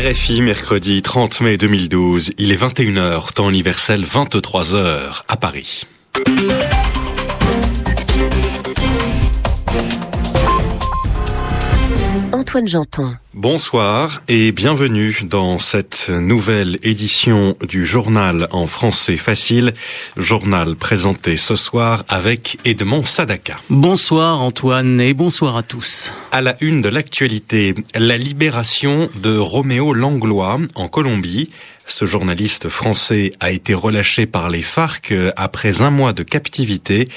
RFI, mercredi 30 mai 2012, il est 21h, temps universel 23h à Paris. Antoine Janton. Bonsoir et bienvenue dans cette nouvelle édition du journal en français facile, journal présenté ce soir avec Edmond Sadaka. Bonsoir Antoine et bonsoir à tous. À la une de l'actualité, la libération de Roméo Langlois en Colombie. Ce journaliste français a été relâché par les FARC après un mois de captivité.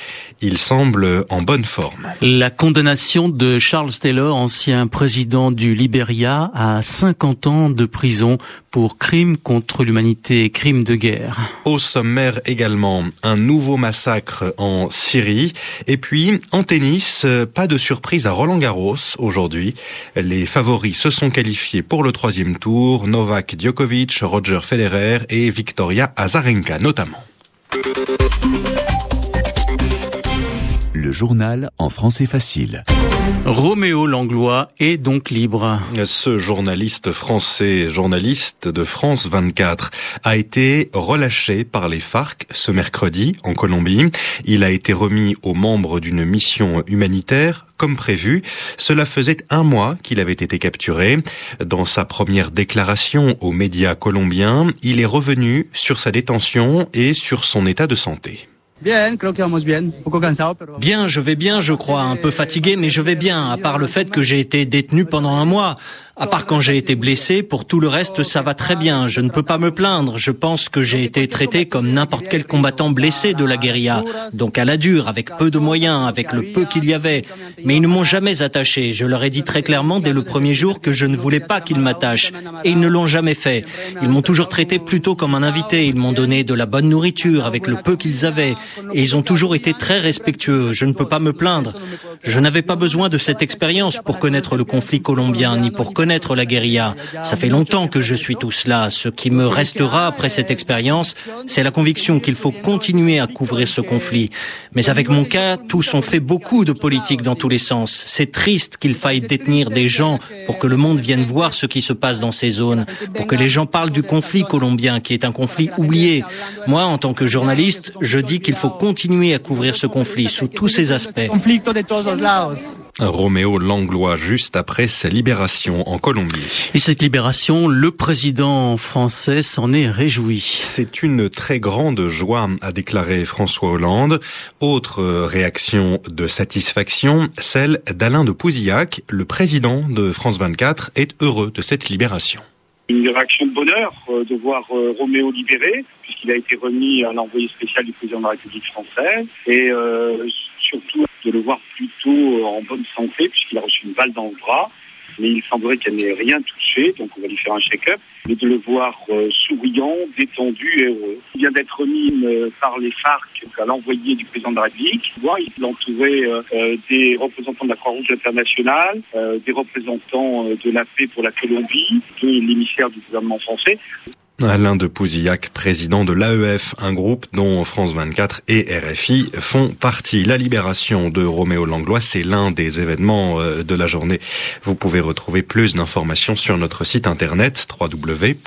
Il semble en bonne forme. La condamnation de Charles Taylor, ancien président du Libéria, à 50 ans de prison pour crimes contre l'humanité et crimes de guerre. Au sommaire également, un nouveau massacre en Syrie. Et puis, en tennis, pas de surprise à Roland Garros aujourd'hui. Les favoris se sont qualifiés pour le troisième tour. Novak Djokovic, Roger Federer et Victoria Azarenka notamment. Le journal en français facile. Roméo Langlois est donc libre. Ce journaliste français, journaliste de France 24, a été relâché par les FARC ce mercredi en Colombie. Il a été remis aux membres d'une mission humanitaire comme prévu. Cela faisait un mois qu'il avait été capturé. Dans sa première déclaration aux médias colombiens, il est revenu sur sa détention et sur son état de santé. Bien, je vais bien, je crois, un peu fatigué, mais je vais bien, à part le fait que j'ai été détenu pendant un mois. À part quand j'ai été blessé, pour tout le reste, ça va très bien. Je ne peux pas me plaindre. Je pense que j'ai été traité comme n'importe quel combattant blessé de la guérilla. Donc à la dure, avec peu de moyens, avec le peu qu'il y avait. Mais ils ne m'ont jamais attaché. Je leur ai dit très clairement dès le premier jour que je ne voulais pas qu'ils m'attachent. Et ils ne l'ont jamais fait. Ils m'ont toujours traité plutôt comme un invité. Ils m'ont donné de la bonne nourriture avec le peu qu'ils avaient. Et ils ont toujours été très respectueux. Je ne peux pas me plaindre. Je n'avais pas besoin de cette expérience pour connaître le conflit colombien, ni pour connaître la guérilla. Ça fait longtemps que je suis tout cela. Ce qui me restera après cette expérience, c'est la conviction qu'il faut continuer à couvrir ce conflit. Mais avec mon cas, tous ont fait beaucoup de politique dans tous les sens. C'est triste qu'il faille détenir des gens pour que le monde vienne voir ce qui se passe dans ces zones, pour que les gens parlent du conflit colombien, qui est un conflit oublié. Moi, en tant que journaliste, je dis qu'il faut continuer à couvrir ce conflit sous tous ses aspects. Roméo Langlois juste après sa libération en Colombie. Et cette libération, le président français s'en est réjoui. C'est une très grande joie, a déclaré François Hollande. Autre réaction de satisfaction, celle d'Alain de Pouzillac, le président de France 24, est heureux de cette libération. Une réaction de bonheur euh, de voir euh, Roméo libéré, puisqu'il a été remis à l'envoyé spécial du président de la République française, et euh, surtout de le voir plutôt en bonne santé, puisqu'il a reçu une balle dans le bras, mais il semblerait qu'elle n'ait rien touché, donc on va lui faire un check-up, mais de le voir euh, souriant, détendu et heureux. Il vient d'être remis euh, par les FARC à l'envoyé du président de la République. Il entourait euh, des représentants de la Croix-Rouge internationale, des représentants de la paix pour la Colombie, de l'émissaire du gouvernement français. Alain de Pouzillac, président de l'AEF, un groupe dont France 24 et RFI font partie. La libération de Roméo Langlois, c'est l'un des événements de la journée. Vous pouvez retrouver plus d'informations sur notre site internet www.rfi.fr.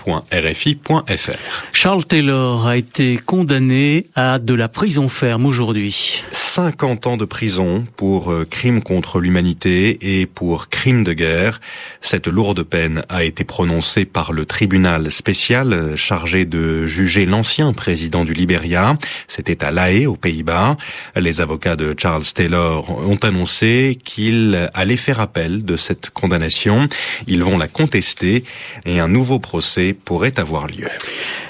Charles Taylor a été condamné à de la prison ferme aujourd'hui. 50 ans de prison pour euh, crimes contre l'humanité et pour crimes de guerre. Cette lourde peine a été prononcée par le tribunal spécial chargé de juger l'ancien président du Libéria. C'était à La Haye, aux Pays-Bas. Les avocats de Charles Taylor ont annoncé qu'ils allaient faire appel de cette condamnation. Ils vont la contester et un nouveau procès pourrait avoir lieu.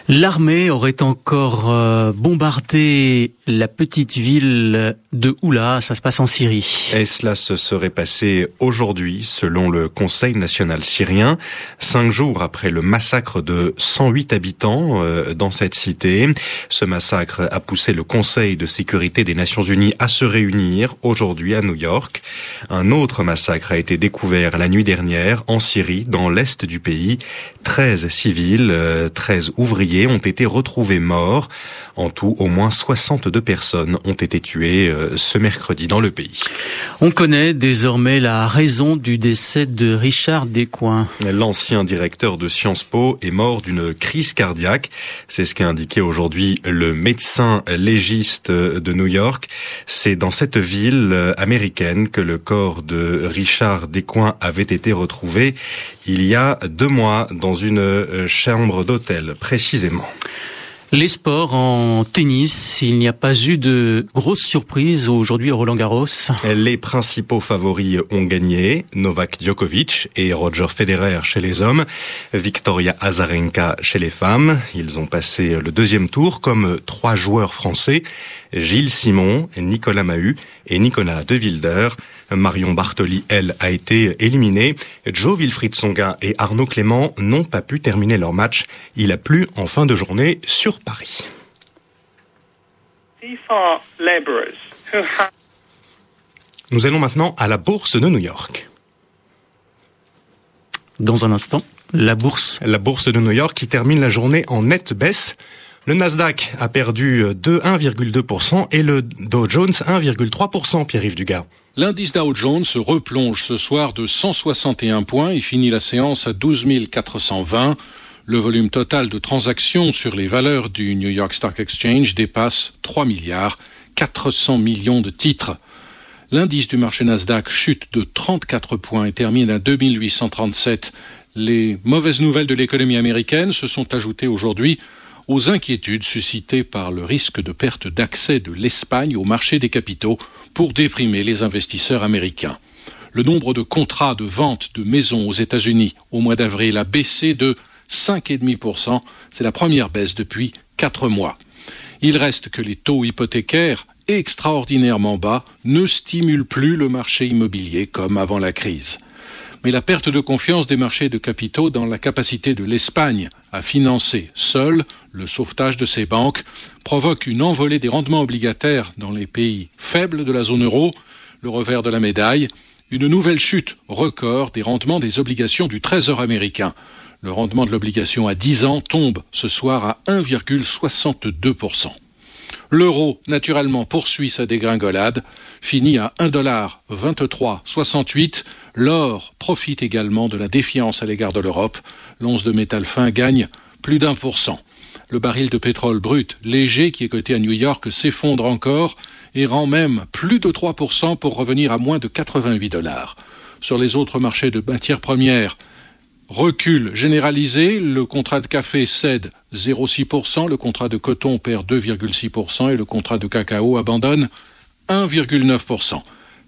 L'armée aurait encore euh, bombardé la petite ville de Oula, ça se passe en Syrie. Et cela se serait passé aujourd'hui, selon le Conseil national syrien, cinq jours après le massacre de 108 habitants euh, dans cette cité. Ce massacre a poussé le Conseil de sécurité des Nations Unies à se réunir aujourd'hui à New York. Un autre massacre a été découvert la nuit dernière en Syrie, dans l'est du pays. 13 civils, 13 ouvriers meurtriers ont été retrouvés morts. En tout, au moins 62 personnes ont été tuées euh, ce mercredi dans le pays. On connaît désormais la raison du décès de Richard Descoings. L'ancien directeur de Sciences Po est mort d'une crise cardiaque. C'est ce qu'a indiqué aujourd'hui le médecin légiste de New York. C'est dans cette ville euh, américaine que le corps de Richard Descoings avait été retrouvé il y a deux mois dans une euh, chambre d'hôtel précisément. Les sports en tennis, il n'y a pas eu de grosses surprises aujourd'hui au Roland Garros. Les principaux favoris ont gagné, Novak Djokovic et Roger Federer chez les hommes, Victoria Azarenka chez les femmes. Ils ont passé le deuxième tour comme trois joueurs français, Gilles Simon, Nicolas Mahut et Nicolas De Wilder. Marion Bartoli, elle, a été éliminée. Joe Wilfried Songa et Arnaud Clément n'ont pas pu terminer leur match. Il a plu en fin de journée sur Paris. Nous allons maintenant à la bourse de New York. Dans un instant, la bourse. La bourse de New York qui termine la journée en nette baisse. Le Nasdaq a perdu de 1,2% et le Dow Jones 1,3%, Pierre-Yves Dugas. L'indice Dow Jones se replonge ce soir de 161 points et finit la séance à 12 420. Le volume total de transactions sur les valeurs du New York Stock Exchange dépasse 3 milliards 400 millions de titres. L'indice du marché Nasdaq chute de 34 points et termine à 2837. Les mauvaises nouvelles de l'économie américaine se sont ajoutées aujourd'hui aux inquiétudes suscitées par le risque de perte d'accès de l'Espagne au marché des capitaux pour déprimer les investisseurs américains. Le nombre de contrats de vente de maisons aux États-Unis au mois d'avril a baissé de 5,5%. C'est la première baisse depuis quatre mois. Il reste que les taux hypothécaires extraordinairement bas ne stimulent plus le marché immobilier comme avant la crise mais la perte de confiance des marchés de capitaux dans la capacité de l'Espagne à financer seule le sauvetage de ses banques provoque une envolée des rendements obligataires dans les pays faibles de la zone euro, le revers de la médaille, une nouvelle chute record des rendements des obligations du Trésor américain. Le rendement de l'obligation à 10 ans tombe ce soir à 1,62%. L'euro, naturellement, poursuit sa dégringolade, finit à 1,2368 L'or profite également de la défiance à l'égard de l'Europe. L'once de métal fin gagne plus d'un pour cent. Le baril de pétrole brut léger qui est coté à New York s'effondre encore et rend même plus de 3% pour revenir à moins de 88 dollars. Sur les autres marchés de matières premières, recul généralisé, le contrat de café cède 0,6%, le contrat de coton perd 2,6% et le contrat de cacao abandonne 1,9%.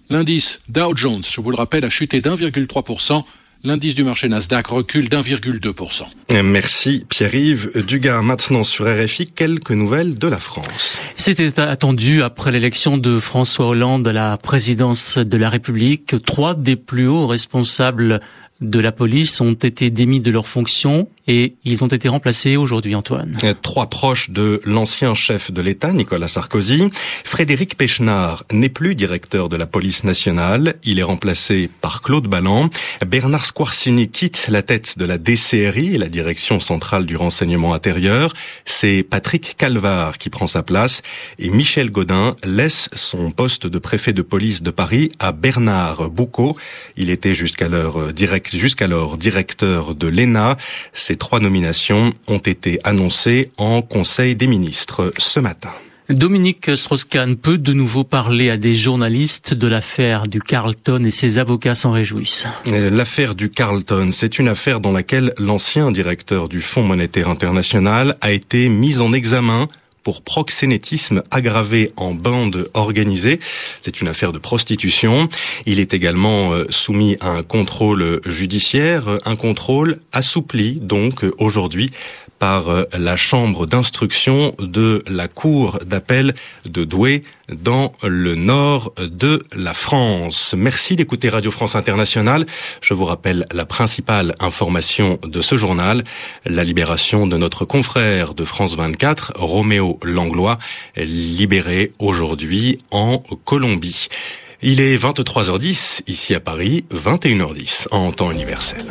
L'indice Dow Jones, je vous le rappelle, a chuté d'1,3%. L'indice du marché Nasdaq recule d'1,2%. Merci Pierre-Yves Dugas. Maintenant sur RFI, quelques nouvelles de la France. C'était attendu après l'élection de François Hollande à la présidence de la République. Trois des plus hauts responsables de la police ont été démis de leurs fonctions et ils ont été remplacés aujourd'hui, Antoine. Trois proches de l'ancien chef de l'État, Nicolas Sarkozy. Frédéric Pechnard n'est plus directeur de la police nationale. Il est remplacé par Claude Balland. Bernard Squarcini quitte la tête de la DCRI, la direction centrale du renseignement intérieur. C'est Patrick Calvar qui prend sa place et Michel Godin laisse son poste de préfet de police de Paris à Bernard Boucaud. Il était jusqu'alors direct, jusqu'alors directeur de l'ENA. Ces trois nominations ont été annoncées en Conseil des ministres ce matin. Dominique Strauss-Kahn peut de nouveau parler à des journalistes de l'affaire du Carlton et ses avocats s'en réjouissent. Euh, l'affaire du Carlton, c'est une affaire dans laquelle l'ancien directeur du Fonds monétaire international a été mis en examen pour proxénétisme aggravé en bande organisée. C'est une affaire de prostitution. Il est également euh, soumis à un contrôle judiciaire, un contrôle assoupli donc aujourd'hui par euh, la chambre d'instruction de la cour d'appel de Douai dans le nord de la France. Merci d'écouter Radio France Internationale. Je vous rappelle la principale information de ce journal, la libération de notre confrère de France 24, Roméo Langlois, libéré aujourd'hui en Colombie. Il est 23h10 ici à Paris, 21h10 en temps universel.